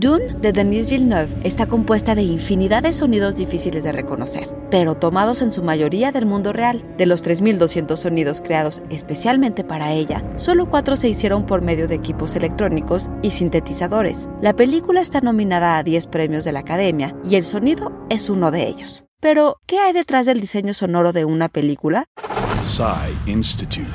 Dune de Denis Villeneuve está compuesta de infinidad de sonidos difíciles de reconocer, pero tomados en su mayoría del mundo real. De los 3.200 sonidos creados especialmente para ella, solo cuatro se hicieron por medio de equipos electrónicos y sintetizadores. La película está nominada a 10 premios de la Academia y el sonido es uno de ellos. Pero, ¿qué hay detrás del diseño sonoro de una película? Psy Institute.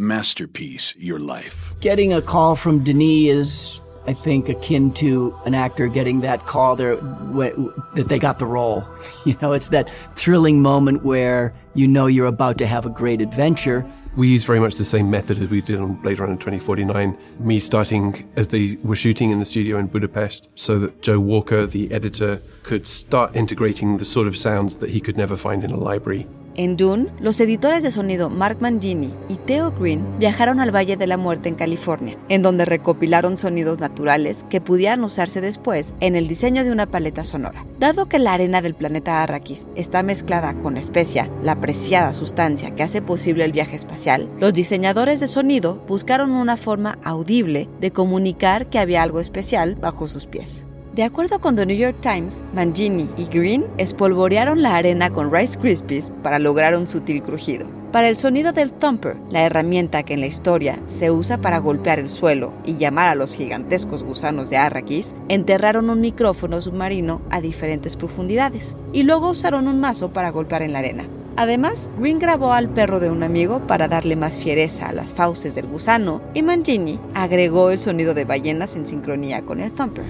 Masterpiece Your Life. Getting a call from Denis is, I think, akin to an actor getting that call there that they got the role. You know, it's that thrilling moment where you know you're about to have a great adventure. We use very much the same method as we did on Blade Runner 2049. Me starting as they were shooting in the studio in Budapest, so that Joe Walker, the editor, could start integrating the sort of sounds that he could never find in a library. En Dune, los editores de sonido Mark Mangini y Theo Green viajaron al Valle de la Muerte en California, en donde recopilaron sonidos naturales que pudieran usarse después en el diseño de una paleta sonora. Dado que la arena del planeta Arrakis está mezclada con especia, la preciada sustancia que hace posible el viaje espacial, los diseñadores de sonido buscaron una forma audible de comunicar que había algo especial bajo sus pies. De acuerdo con The New York Times, Mangini y Green espolvorearon la arena con Rice Krispies para lograr un sutil crujido. Para el sonido del thumper, la herramienta que en la historia se usa para golpear el suelo y llamar a los gigantescos gusanos de Arrakis, enterraron un micrófono submarino a diferentes profundidades y luego usaron un mazo para golpear en la arena. Además, Green grabó al perro de un amigo para darle más fiereza a las fauces del gusano y Mangini agregó el sonido de ballenas en sincronía con el thumper.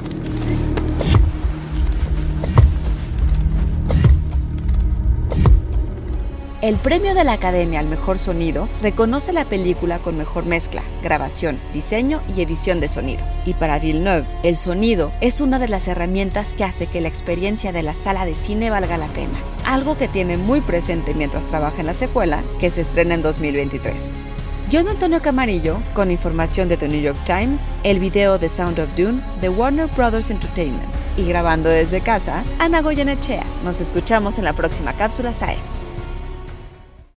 El premio de la Academia al Mejor Sonido reconoce la película con mejor mezcla, grabación, diseño y edición de sonido. Y para Villeneuve, el sonido es una de las herramientas que hace que la experiencia de la sala de cine valga la pena, algo que tiene muy presente mientras trabaja en la secuela, que se estrena en 2023. John Antonio Camarillo, con información de The New York Times, el video de Sound of Dune de Warner Brothers Entertainment. Y grabando desde casa, Ana Goyenechea. Nos escuchamos en la próxima cápsula SAE.